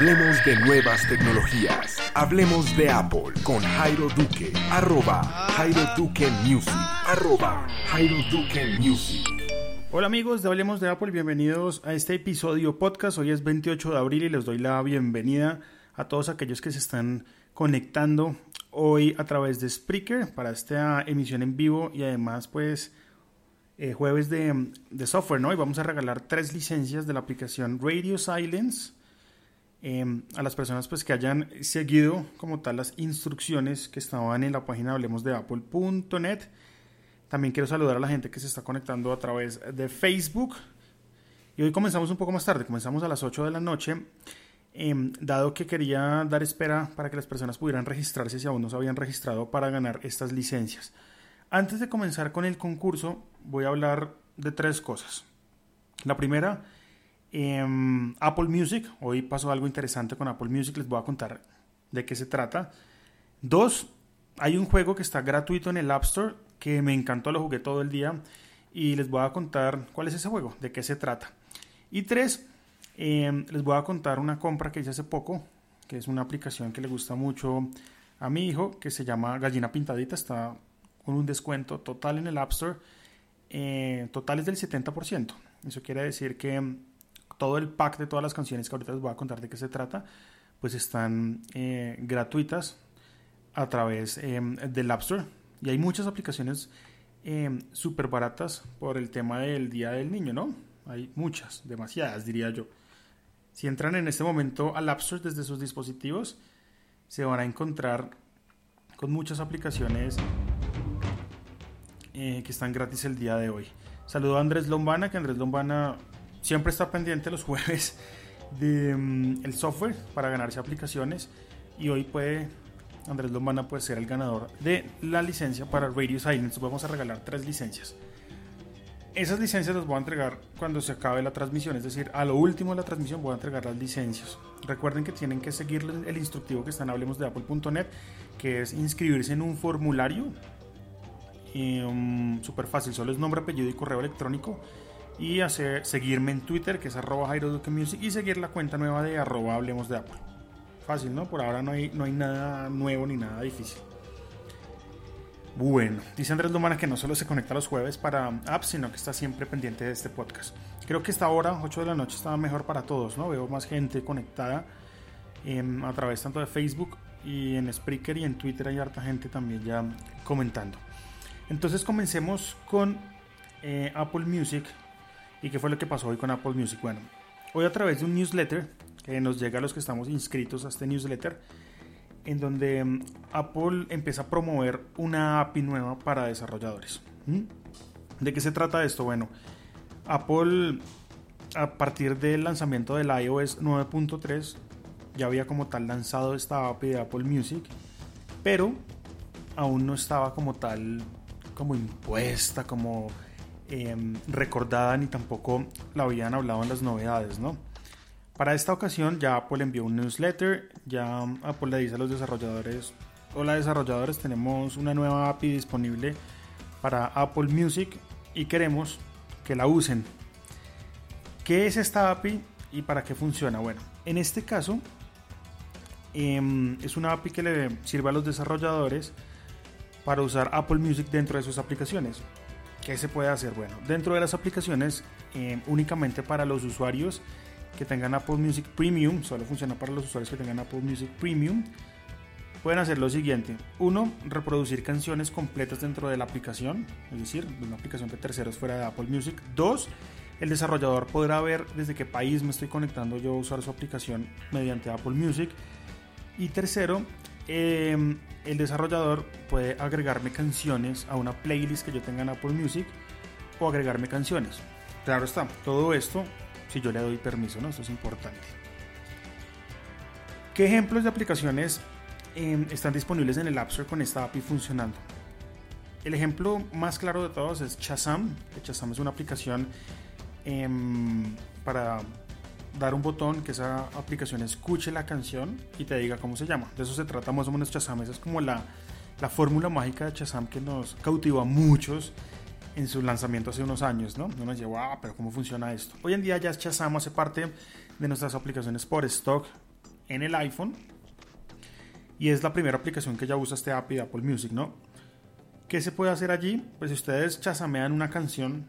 Hablemos de nuevas tecnologías. Hablemos de Apple con Jairo Duque. Arroba Jairo Duque Music. Arroba Jairo Music. Hola amigos de Hablemos de Apple, bienvenidos a este episodio podcast. Hoy es 28 de abril y les doy la bienvenida a todos aquellos que se están conectando hoy a través de Spreaker para esta emisión en vivo y además pues eh, jueves de, de, software, ¿no? Y vamos a regalar tres licencias de la aplicación Radio Silence Em, a las personas pues que hayan seguido como tal las instrucciones que estaban en la página hablemos de apple.net. También quiero saludar a la gente que se está conectando a través de Facebook. Y hoy comenzamos un poco más tarde, comenzamos a las 8 de la noche, em, dado que quería dar espera para que las personas pudieran registrarse si aún no se habían registrado para ganar estas licencias. Antes de comenzar con el concurso, voy a hablar de tres cosas. La primera Em, Apple Music, hoy pasó algo interesante con Apple Music, les voy a contar de qué se trata. Dos, hay un juego que está gratuito en el App Store que me encantó, lo jugué todo el día y les voy a contar cuál es ese juego, de qué se trata. Y tres, em, les voy a contar una compra que hice hace poco, que es una aplicación que le gusta mucho a mi hijo, que se llama Gallina Pintadita, está con un descuento total en el App Store, eh, total es del 70%. Eso quiere decir que todo el pack de todas las canciones que ahorita les voy a contar de qué se trata, pues están eh, gratuitas a través em, del App Store. Y hay muchas aplicaciones em, súper baratas por el tema del Día del Niño, ¿no? Hay muchas, demasiadas diría yo. Si entran en este momento al App Store desde sus dispositivos, se van a encontrar con muchas aplicaciones eh, que están gratis el día de hoy. Saludo a Andrés Lombana, que Andrés Lombana siempre está pendiente los jueves del mm, el software para ganarse aplicaciones y hoy puede Andrés Lombana puede ser el ganador de la licencia para Radio Silence. Vamos a regalar tres licencias. Esas licencias las voy a entregar cuando se acabe la transmisión, es decir, a lo último de la transmisión voy a entregar las licencias. Recuerden que tienen que seguir el instructivo que están hablemos de apple.net, que es inscribirse en un formulario. Um, Súper fácil, solo es nombre, apellido y correo electrónico y hacer, seguirme en Twitter, que es arroba Jairo Music, y seguir la cuenta nueva de arroba Hablemos de Apple. Fácil, ¿no? Por ahora no hay, no hay nada nuevo ni nada difícil. Bueno, dice Andrés Lumana que no solo se conecta los jueves para apps, sino que está siempre pendiente de este podcast. Creo que esta hora, 8 de la noche, está mejor para todos, ¿no? Veo más gente conectada em, a través tanto de Facebook y en Spreaker y en Twitter hay harta gente también ya comentando. Entonces comencemos con eh, Apple Music ¿Y qué fue lo que pasó hoy con Apple Music? Bueno, hoy a través de un newsletter que nos llega a los que estamos inscritos a este newsletter, en donde mm, Apple empieza a promover una API nueva para desarrolladores. ¿De qué se trata esto? Bueno, Apple a partir del lanzamiento del iOS 9.3 ya había como tal lanzado esta API de Apple Music, pero aún no estaba como tal como impuesta, como Em, recordada ni tampoco la habían hablado en las novedades, ¿no? Para esta ocasión ya Apple envió un newsletter, ya Apple le dice a los desarrolladores, hola desarrolladores, tenemos una nueva API disponible para Apple Music y queremos que la usen. ¿Qué es esta API y para qué funciona? Bueno, en este caso em, es una API que le sirve a los desarrolladores para usar Apple Music dentro de sus aplicaciones. ¿Qué se puede hacer? Bueno, dentro de las aplicaciones, eh, únicamente para los usuarios que tengan Apple Music Premium, solo funciona para los usuarios que tengan Apple Music Premium, pueden hacer lo siguiente. Uno, reproducir canciones completas dentro de la aplicación, es decir, una aplicación de terceros fuera de Apple Music. Dos, el desarrollador podrá ver desde qué país me estoy conectando yo a usar su aplicación mediante Apple Music. Y tercero, Em, el desarrollador puede agregarme canciones a una playlist que yo tenga en Apple Music o agregarme canciones. Claro está, todo esto si yo le doy permiso, ¿no? Esto es importante. ¿Qué ejemplos de aplicaciones em, están disponibles en el App Store con esta API funcionando? El ejemplo más claro de todos es Chazam. Chazam es una aplicación em, para dar un botón que esa aplicación escuche la canción y te diga cómo se llama. De eso se trata más o menos Chazam. Esa es como la, la fórmula mágica de Chazam que nos cautivó a muchos en su lanzamiento hace unos años, ¿no? Uno nos wow, pero ¿cómo funciona esto? Hoy en día ya Chazam hace parte de nuestras aplicaciones por stock en el iPhone. Y es la primera aplicación que ya usa este API de Apple Music, ¿no? ¿Qué se puede hacer allí? Pues si ustedes chasamean una canción,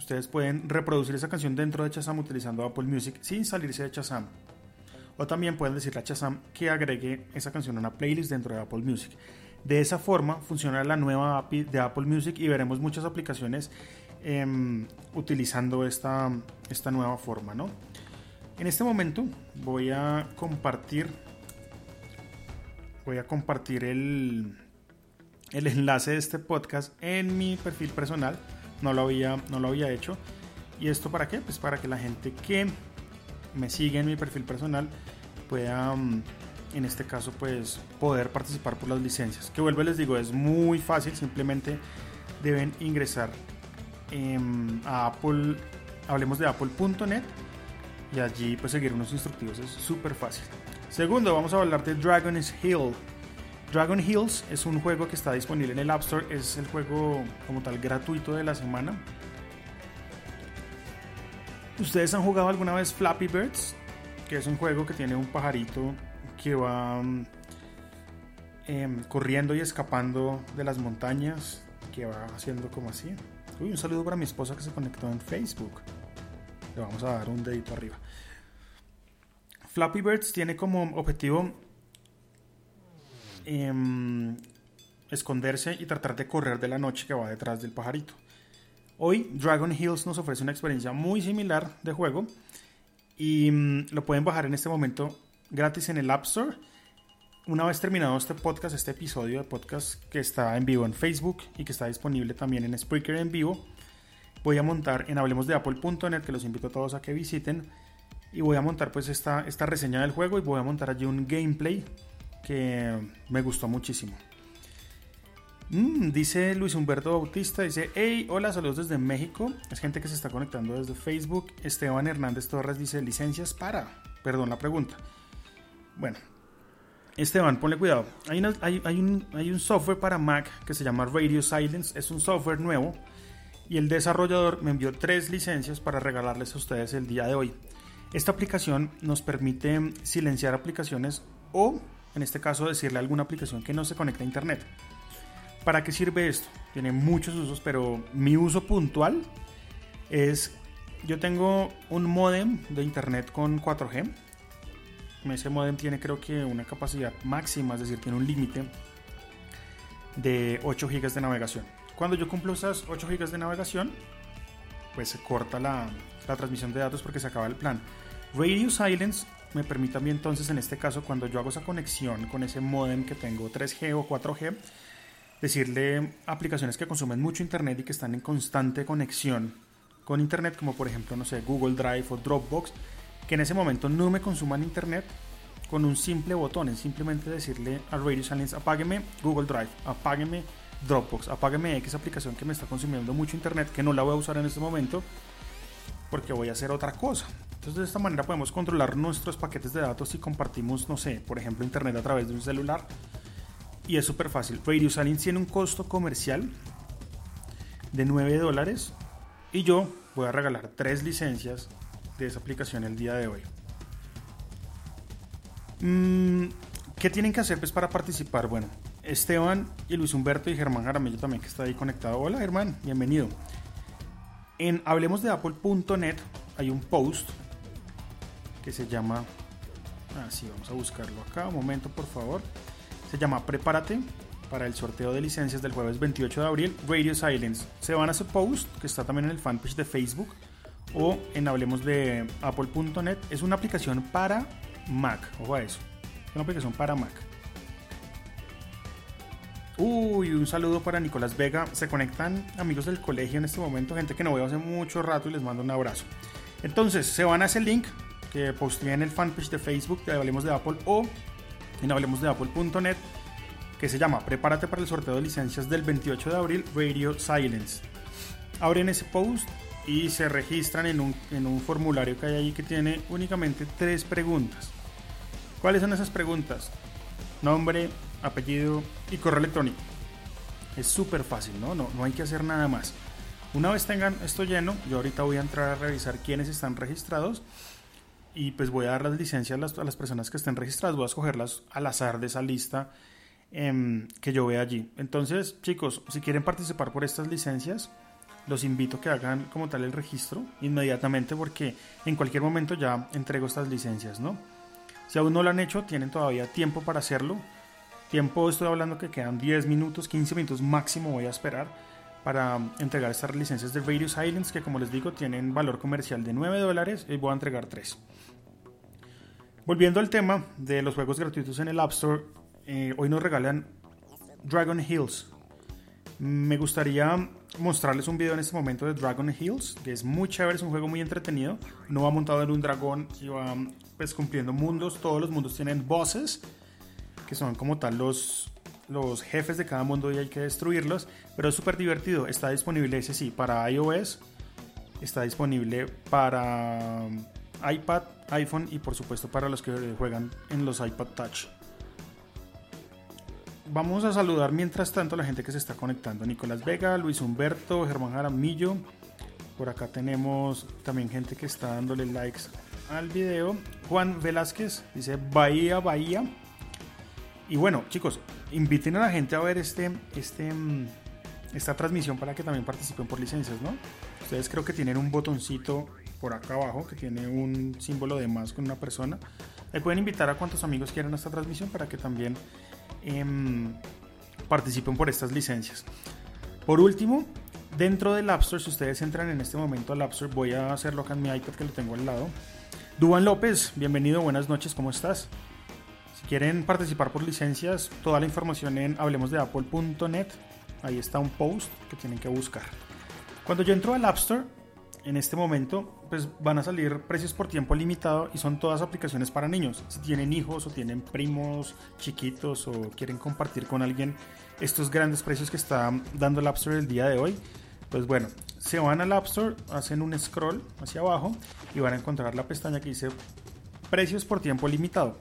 ustedes pueden reproducir esa canción dentro de Chazam utilizando Apple Music sin salirse de Chazam. O también pueden decirle a Chazam que agregue esa canción a una playlist dentro de Apple Music. De esa forma funciona la nueva API de Apple Music y veremos muchas aplicaciones em, utilizando esta, esta nueva forma, ¿no? En este momento voy a compartir voy a compartir el, el enlace de este podcast en mi perfil personal. No lo había, no lo había hecho. ¿Y esto para qué? Pues para que la gente que me sigue en mi perfil personal pueda, mm, en este caso, pues poder participar por las licencias. Que vuelvo les digo, es muy fácil. Simplemente deben ingresar a Apple, hablemos de apple.net y allí pues seguir unos instructivos. Es súper fácil. Segundo, vamos a hablar de Dragon's Hill. Dragon Hills es un juego que está disponible en el App Store, es el juego como tal gratuito de la semana. ¿Ustedes han jugado alguna vez Flappy Birds? Que es un juego que tiene un pajarito que va em, corriendo y escapando de las montañas, que va haciendo como así. Uy, un saludo para mi esposa que se conectó en Facebook. Le vamos a dar un dedito arriba. Flappy Birds tiene como objetivo em, esconderse y tratar de correr de la noche que va detrás del pajarito. Hoy Dragon Hills nos ofrece una experiencia muy similar de juego y mm, lo pueden bajar en este momento gratis en el App Store. Una vez terminado este podcast, este episodio de podcast que está en vivo en Facebook y que está disponible también en Spreaker en vivo, voy a montar en hablemosdeapple.net que los invito a todos a que visiten y voy a montar pues esta, esta reseña del juego y voy a montar allí un gameplay que me gustó muchísimo. Mm, dice Luis Humberto Bautista, dice, hey, hola, saludos desde México. Es gente que se está conectando desde Facebook. Esteban Hernández Torres dice, licencias para. Perdón la pregunta. Bueno, Esteban, ponle cuidado. Hay, hay, un, hay un software para Mac que se llama Radio Silence. Es un software nuevo y el desarrollador me envió tres licencias para regalarles a ustedes el día de hoy. Esta aplicación nos permite silenciar aplicaciones o, en este caso, decirle a alguna aplicación que no se conecta a Internet. ¿Para qué sirve esto? Tiene muchos usos, pero mi uso puntual es, yo tengo un modem de Internet con 4G. Ese modem tiene creo que una capacidad máxima, es decir, tiene un límite de 8 GB de navegación. Cuando yo cumplo esas 8 GB de navegación, pues se corta la, la transmisión de datos porque se acaba el plan. Radio Silence me permite a mí entonces en este caso cuando yo hago esa conexión con ese modem que tengo 3G o 4G, decirle aplicaciones que consumen mucho internet y que están en constante conexión con internet como por ejemplo no sé Google Drive o Dropbox que en ese momento no me consuman internet con un simple botón, es simplemente decirle a Radio Silence apágueme Google Drive, apágueme Dropbox, apágueme X aplicación que me está consumiendo mucho internet que no la voy a usar en este momento porque voy a hacer otra cosa. Entonces de esta manera podemos controlar nuestros paquetes de datos si compartimos, no sé, por ejemplo, internet a través de un celular. Y es súper fácil. Radio Silence tiene un costo comercial de 9 dólares y yo voy a regalar tres licencias de esa aplicación el día de hoy. Mm, ¿Qué tienen que hacer pues, para participar? Bueno, Esteban y Luis Humberto y Germán Jaramillo también que está ahí conectado. Hola Germán, bienvenido. En hablemosdeapple.net hay un post que se llama, así ah, vamos a buscarlo acá, un momento por favor, se llama Prepárate para el sorteo de licencias del jueves 28 de abril, Radio Silence. Se van a ese post que está también en el fanpage de Facebook o en hablemos de apple.net. Es una aplicación para Mac, ojo a eso, es una aplicación para Mac. Uy, un saludo para Nicolás Vega. Se conectan amigos del colegio en este momento, gente que no veo hace mucho rato y les mando un abrazo. Entonces, se van a ese link que posteé en el fanpage de Facebook de Hablemos de Apple o en hablemosdeapple.net que se llama Prepárate para el sorteo de licencias del 28 de abril Radio Silence. Abren ese post y se registran en un, en un formulario que hay ahí que tiene únicamente tres preguntas. ¿Cuáles son esas preguntas? Nombre, apellido y correo electrónico. Es súper fácil, ¿no? ¿no? No hay que hacer nada más. Una vez tengan esto lleno, yo ahorita voy a entrar a revisar quiénes están registrados y pues voy a dar las licencias a las, personas que estén registradas, voy a escogerlas al azar de esa lista em, que yo vea allí. Entonces, chicos, si quieren participar por estas licencias, los invito a que hagan como tal el registro inmediatamente porque en cualquier momento ya entrego estas licencias, ¿no? Si aún no lo han hecho, tienen todavía tiempo para hacerlo. Tiempo, estoy hablando que quedan 10 minutos, 15 minutos máximo voy a esperar para entregar estas licencias de Radio Silence que como les digo tienen valor comercial de 9 dólares y voy a entregar 3. Volviendo al tema de los juegos gratuitos en el App Store, eh, hoy nos regalan Dragon Hills. Me gustaría mostrarles un video en este momento de Dragon Hills, que es muy chévere, es un juego muy entretenido. No va montado en un dragón y va pues, cumpliendo mundos. Todos los mundos tienen bosses, que son como tal los, los jefes de cada mundo y hay que destruirlos. Pero es súper divertido. Está disponible, ese sí, para iOS. Está disponible para iPad, iPhone y por supuesto para los que juegan en los iPad Touch. Vamos a saludar mientras tanto a la gente que se está conectando. Nicolás Vega, Luis Humberto, Germán Jaramillo. Por acá tenemos también gente que está dándole likes al video. Juan Velázquez dice Bahía, Bahía. Y bueno, chicos, inviten a la gente a ver este, este, mm, esta transmisión para que también participen por licencias, ¿no? Ustedes creo que tienen un botoncito por acá abajo que tiene un símbolo de más con una persona. Le pueden invitar a cuantos amigos quieran a esta transmisión para que también Em, participen por estas licencias. Por último, dentro del App Store, si ustedes entran en este momento al App Store, voy a hacerlo acá en mi iPad que lo tengo al lado. Duan López, bienvenido, buenas noches, ¿cómo estás? Quieren participar por licencias, toda la información en hablemosdeapple.net. Ahí está un post que tienen que buscar. Cuando yo entro al App Store, en este momento pues van a salir precios por tiempo limitado y son todas aplicaciones para niños. Si tienen hijos o tienen primos chiquitos o quieren compartir con alguien estos grandes precios que está dando el App Store el día de hoy, pues bueno, se van al App Store, hacen un scroll hacia abajo y van a encontrar la pestaña que dice precios por tiempo limitado.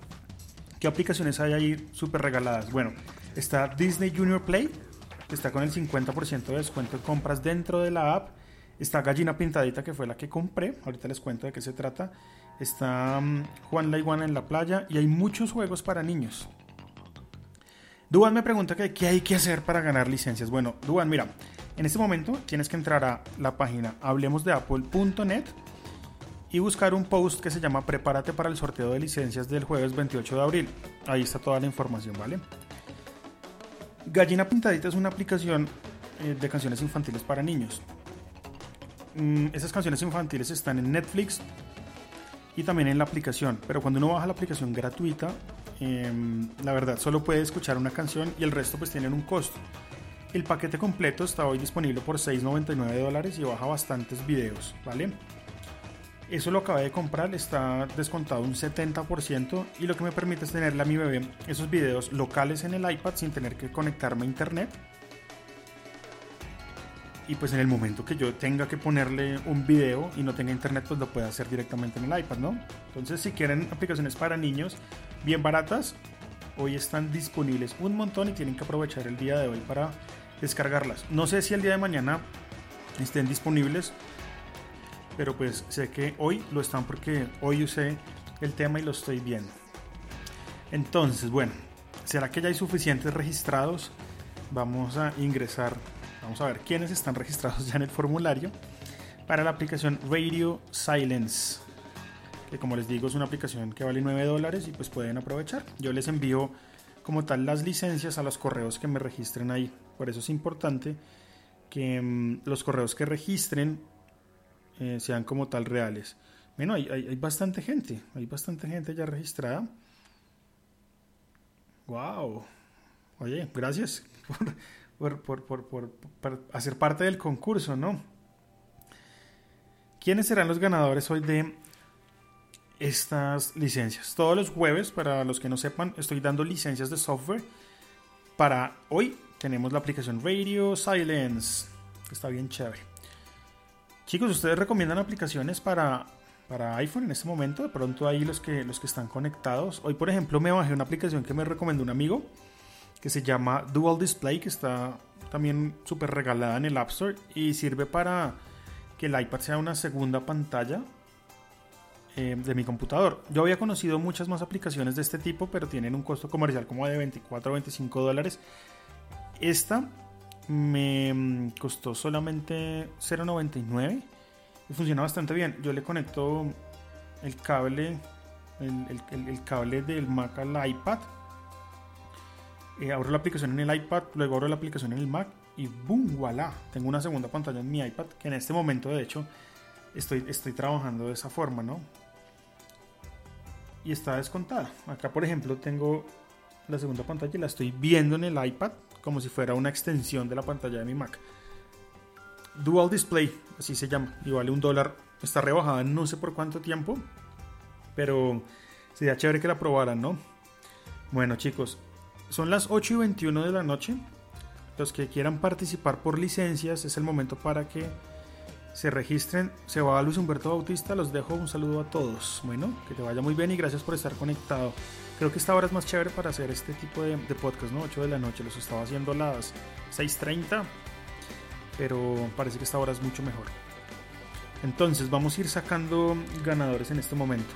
¿Qué aplicaciones hay ahí súper regaladas? Bueno, está Disney Junior Play, que está con el 50% de descuento de compras dentro de la app Está Gallina Pintadita, que fue la que compré. Ahorita les cuento de qué se trata. Está mm, Juan la Iguana en la playa. Y hay muchos juegos para niños. Duan me pregunta qué hay que hacer para ganar licencias. Bueno, Duan, mira, en este momento tienes que entrar a la página hablemosdeapple.net y buscar un post que se llama Prepárate para el sorteo de licencias del jueves 28 de abril. Ahí está toda la información, ¿vale? Gallina Pintadita es una aplicación eh, de canciones infantiles para niños. Mm, esas canciones infantiles están en Netflix y también en la aplicación. Pero cuando uno baja la aplicación gratuita, em, la verdad solo puede escuchar una canción y el resto pues tienen un costo. El paquete completo está hoy disponible por 6.99 dólares y baja bastantes videos, ¿vale? Eso lo acabé de comprar, está descontado un 70% y lo que me permite es tenerle a mi bebé esos videos locales en el iPad sin tener que conectarme a internet y pues en el momento que yo tenga que ponerle un video y no tenga internet, pues lo pueda hacer directamente en el iPad, ¿no? Entonces, si quieren aplicaciones para niños bien baratas, hoy están disponibles un montón y tienen que aprovechar el día de hoy para descargarlas. No sé si el día de mañana estén disponibles, pero pues sé que hoy lo están porque hoy usé el tema y lo estoy viendo. Entonces, bueno, ¿será que ya hay suficientes registrados? Vamos a ingresar Vamos a ver quiénes están registrados ya en el formulario para la aplicación Radio Silence. Que como les digo es una aplicación que vale 9 dólares y pues pueden aprovechar. Yo les envío como tal las licencias a los correos que me registren ahí. Por eso es importante que mm, los correos que registren eh, sean como tal reales. Bueno, hay, hay, bastante gente, hay bastante gente ya registrada. ¡Wow! Oye, gracias por, por, hacer parte del concurso, ¿no? ¿Quiénes serán los ganadores hoy de estas licencias? Todos los jueves, para los que no sepan, estoy dando licencias de software. Para hoy tenemos la aplicación Radio Silence, que está bien chévere. Chicos, ¿ustedes recomiendan aplicaciones para, para iPhone en este momento? De pronto ahí los que, los que están conectados. Hoy, por ejemplo, me bajé una aplicación que me recomendó un amigo que se llama Dual Display, que está también súper regalada en el App Store y sirve para que el iPad sea una segunda pantalla eh, de mi computador. Yo había conocido muchas más aplicaciones de este tipo, pero tienen un costo comercial como de 24 o 25 dólares. Esta me mm, costó solamente 0.99 y funciona bastante bien. Yo le conecto el cable, el, cable del Mac al iPad. Eh, abro la aplicación en el iPad, luego abro la aplicación en el Mac y ¡boom! ¡Voilà! Tengo una segunda pantalla en mi iPad que en este momento de hecho estoy, estoy trabajando de esa forma, ¿no? Y está descontada. Acá por ejemplo tengo la segunda pantalla y la estoy viendo en el iPad como si fuera una extensión de la pantalla de mi Mac. Dual Display, así se llama, y vale un dólar. Está rebajada no sé por cuánto tiempo, pero sería chévere que la probaran, ¿no? Bueno, chicos, son las 8 y 21 de la noche. Los que quieran participar por licencias, es el momento para que se registren. Se va a Luis Humberto Bautista, los dejo un saludo a todos. Bueno, que te vaya muy bien y gracias por estar conectado. Creo que esta hora es más chévere para hacer este tipo de, de podcast, ¿no? 8 de la noche, los estaba haciendo a las 6.30 pero parece que esta hora es mucho mejor. Entonces vamos a ir sacando ganadores en este momento.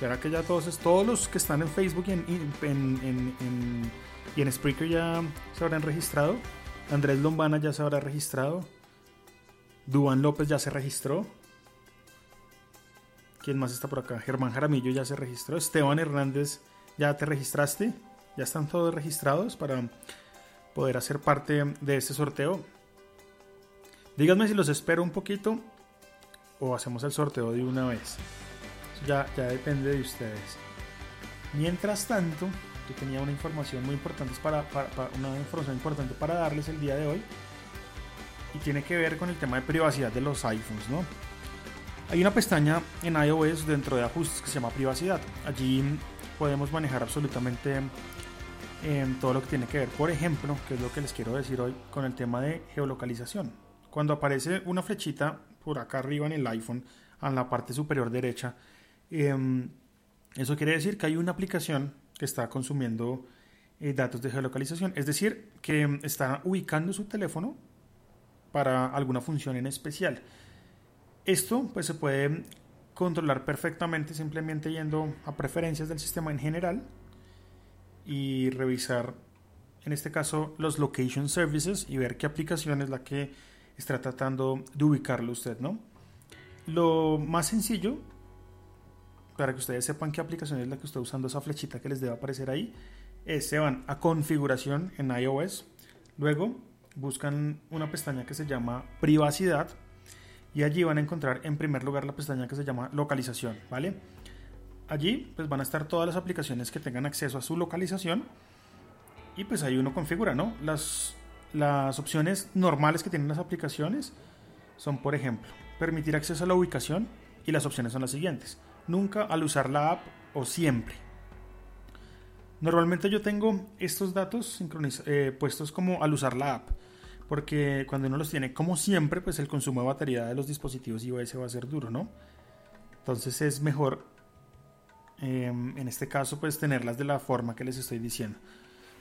¿Será que ya todos, todos los que están en Facebook y en, en, y en Spreaker ya se habrán registrado? Andrés Lombana ya se habrá registrado. Duan López ya se registró. ¿Quién más está por acá? Germán Jaramillo ya se registró. Esteban Hernández, ¿ya te registraste? ¿Ya están todos registrados para poder hacer parte de este sorteo? Díganme si los espero un poquito o hacemos el sorteo de una vez. ya, ya depende de ustedes. Mientras tanto, yo tenía una información muy importante para, una información importante para darles el día de hoy y tiene que ver con el tema de privacidad de los iPhones, ¿no? Hay una pestaña en iOS dentro de ajustes que se llama privacidad. Allí podemos manejar absolutamente eh, todo lo que tiene que ver, por ejemplo, que es lo que les quiero decir hoy con el tema de geolocalización. Cuando aparece una flechita por acá arriba en el iPhone, en la parte superior derecha, em, eso quiere decir que hay una aplicación que está consumiendo eh, datos de geolocalización. Es decir, que em, está ubicando su teléfono para alguna función en especial. Esto pues se puede controlar perfectamente simplemente yendo a preferencias del sistema en general y revisar en este caso los location services y ver qué aplicación es la que está tratando de ubicarlo usted, ¿no? Lo más sencillo, para que ustedes sepan qué aplicación es la que está usando esa flechita que les debe aparecer ahí, es se van a configuración en iOS, luego buscan una pestaña que se llama privacidad y allí van a encontrar en primer lugar la pestaña que se llama localización, ¿vale? Allí pues van a estar todas las aplicaciones que tengan acceso a su localización y pues ahí uno configura, ¿no? Las las opciones normales que tienen las aplicaciones son, por ejemplo, permitir acceso a la ubicación y las opciones son las siguientes. Nunca al usar la app o siempre. Normalmente yo tengo estos datos eh, puestos como al usar la app, porque cuando uno los tiene como siempre, pues el consumo de batería de los dispositivos iOS va a ser duro, ¿no? Entonces es mejor, em, en este caso, pues tenerlas de la forma que les estoy diciendo.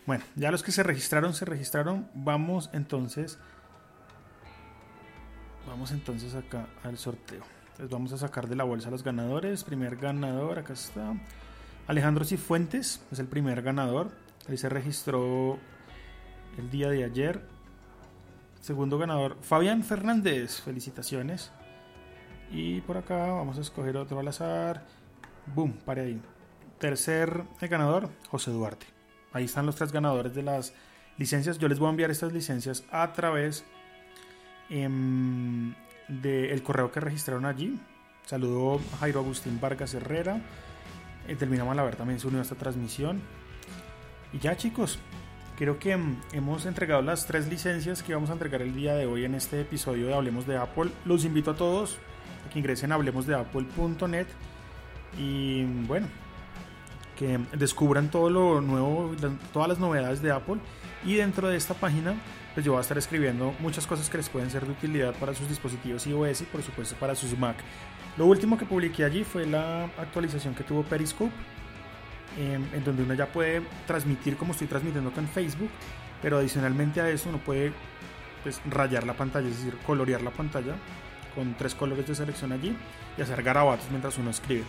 Bueno, ya los que se registraron, se registraron. Vamos entonces. Vamos entonces acá al sorteo. Les vamos a sacar de la bolsa a los ganadores. Primer ganador, acá está. Alejandro Cifuentes es el primer ganador. Ahí se registró el día de ayer. Segundo ganador, Fabián Fernández. Felicitaciones. Y por acá vamos a escoger otro al azar. Boom, pare ahí. Tercer ganador, José Duarte. Ahí están los tres ganadores de las licencias. Yo les voy a enviar estas licencias a través em, del correo que registraron allí. Saludo Jairo Agustín Vargas Herrera. Eh, terminamos a ver también se unió a esta transmisión. Y ya chicos, creo que em, hemos entregado las tres licencias que vamos a entregar el día de hoy en este episodio de Hablemos de Apple. Los invito a todos a que ingresen a hablemosdeapple.net. Y bueno, que descubran todo lo nuevo, todas las novedades de Apple. Y dentro de esta página, pues yo voy a estar escribiendo muchas cosas que les pueden ser de utilidad para sus dispositivos iOS y por supuesto para sus Mac. Lo último que publiqué allí fue la actualización que tuvo Periscope, em, en donde uno ya puede transmitir como estoy transmitiendo con Facebook, pero adicionalmente a eso uno puede pues, rayar la pantalla, es decir, colorear la pantalla con tres colores de selección allí y hacer garabatos mientras uno escribe.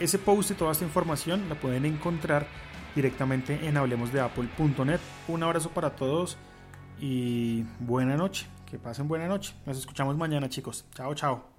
Ese post y toda esta información la pueden encontrar directamente en hablemosdeapple.net. Un abrazo para todos y buena noche. Que pasen buena noche. Nos escuchamos mañana chicos. Chao, chao.